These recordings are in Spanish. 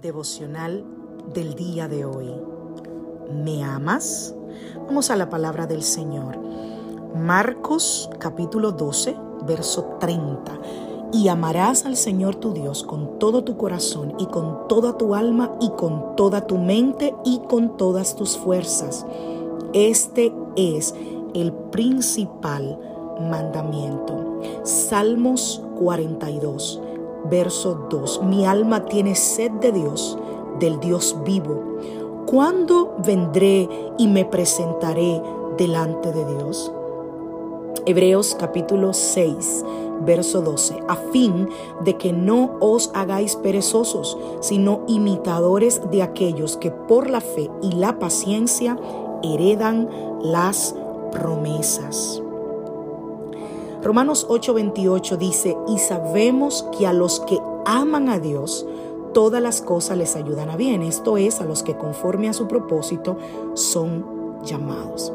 Devocional del día de hoy. ¿Me amas? Vamos a la palabra del Señor. Marcos capítulo 12, verso 30. Y amarás al Señor tu Dios con todo tu corazón y con toda tu alma y con toda tu mente y con todas tus fuerzas. Este es el principal mandamiento. Salmos 42 verso 2. Mi alma tiene sed de Dios, del Dios vivo. ¿Cuándo vendré y me presentaré delante de Dios? Hebreos capítulo 6, verso 12, a fin de que no os hagáis perezosos, sino imitadores de aquellos que por la fe y la paciencia heredan las promesas. Romanos 8:28 dice, y sabemos que a los que aman a Dios, todas las cosas les ayudan a bien. Esto es, a los que conforme a su propósito son llamados.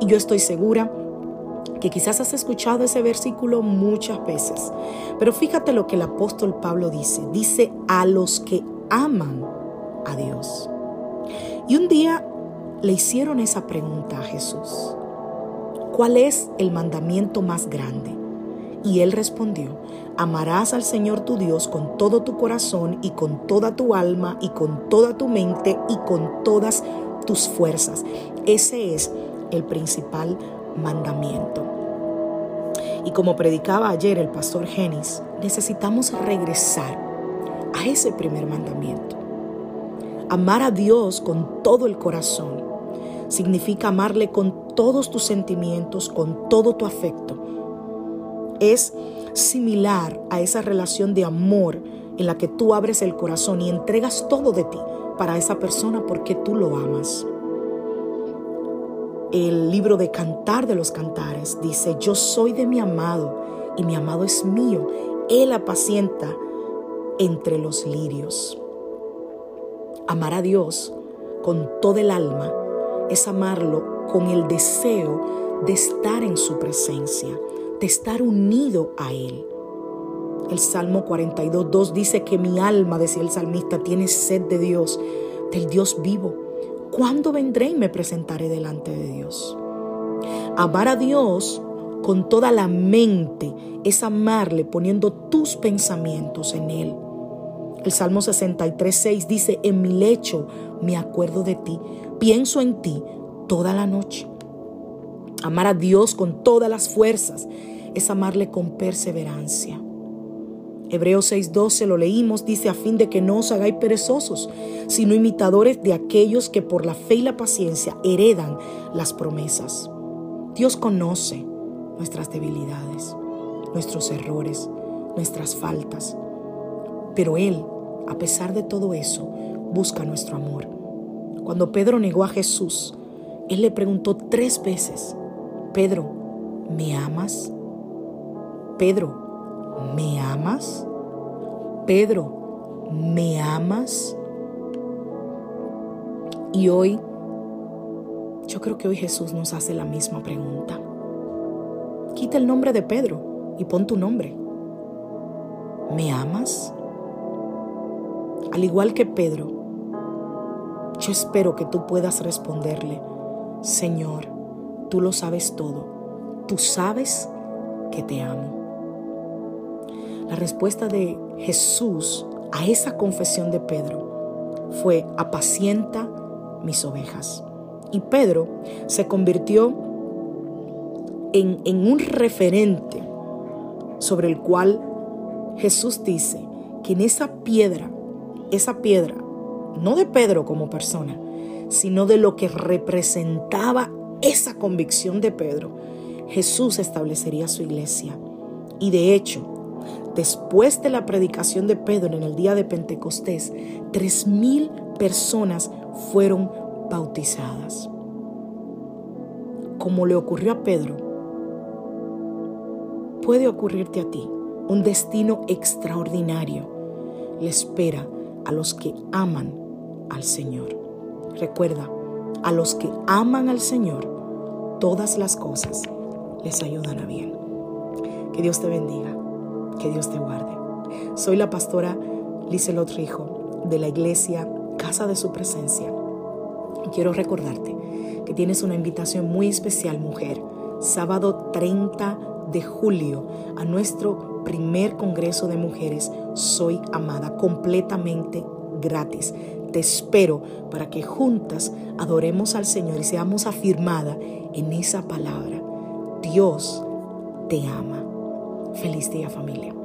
Y yo estoy segura que quizás has escuchado ese versículo muchas veces, pero fíjate lo que el apóstol Pablo dice. Dice, a los que aman a Dios. Y un día le hicieron esa pregunta a Jesús. ¿Cuál es el mandamiento más grande? Y él respondió, amarás al Señor tu Dios con todo tu corazón y con toda tu alma y con toda tu mente y con todas tus fuerzas. Ese es el principal mandamiento. Y como predicaba ayer el pastor Genis, necesitamos regresar a ese primer mandamiento. Amar a Dios con todo el corazón significa amarle con todos tus sentimientos, con todo tu afecto. Es similar a esa relación de amor en la que tú abres el corazón y entregas todo de ti para esa persona porque tú lo amas. El libro de Cantar de los Cantares dice, yo soy de mi amado y mi amado es mío. Él apacienta entre los lirios. Amar a Dios con todo el alma es amarlo con el deseo de estar en su presencia, de estar unido a Él. El Salmo 42, dice que mi alma, decía el salmista, tiene sed de Dios, del Dios vivo. ¿Cuándo vendré y me presentaré delante de Dios? Amar a Dios con toda la mente es amarle poniendo tus pensamientos en Él. El Salmo 63, 6 dice, en mi lecho me acuerdo de ti, pienso en ti toda la noche. Amar a Dios con todas las fuerzas es amarle con perseverancia. Hebreos 6:12 lo leímos, dice a fin de que no os hagáis perezosos, sino imitadores de aquellos que por la fe y la paciencia heredan las promesas. Dios conoce nuestras debilidades, nuestros errores, nuestras faltas, pero Él, a pesar de todo eso, busca nuestro amor. Cuando Pedro negó a Jesús, Él le preguntó tres veces, Pedro, ¿me amas? Pedro, ¿me amas? Pedro, ¿me amas? Y hoy, yo creo que hoy Jesús nos hace la misma pregunta. Quita el nombre de Pedro y pon tu nombre. ¿Me amas? Al igual que Pedro, yo espero que tú puedas responderle, Señor, tú lo sabes todo, tú sabes que te amo. La respuesta de Jesús a esa confesión de Pedro fue, apacienta mis ovejas. Y Pedro se convirtió en, en un referente sobre el cual Jesús dice que en esa piedra, esa piedra no de Pedro como persona, sino de lo que representaba esa convicción de Pedro, Jesús establecería su iglesia. Y de hecho, Después de la predicación de Pedro en el día de Pentecostés, tres mil personas fueron bautizadas. Como le ocurrió a Pedro, puede ocurrirte a ti. Un destino extraordinario le espera a los que aman al Señor. Recuerda, a los que aman al Señor, todas las cosas les ayudan a bien. Que Dios te bendiga, que Dios te guarde. Soy la pastora Lizelot Rijo de la iglesia Casa de Su Presencia. Quiero recordarte que tienes una invitación muy especial, mujer, sábado 30 de julio a nuestro primer Congreso de Mujeres Soy Amada, completamente gratis. Te espero para que juntas adoremos al Señor y seamos afirmada en esa palabra. Dios te ama. Feliz día familia.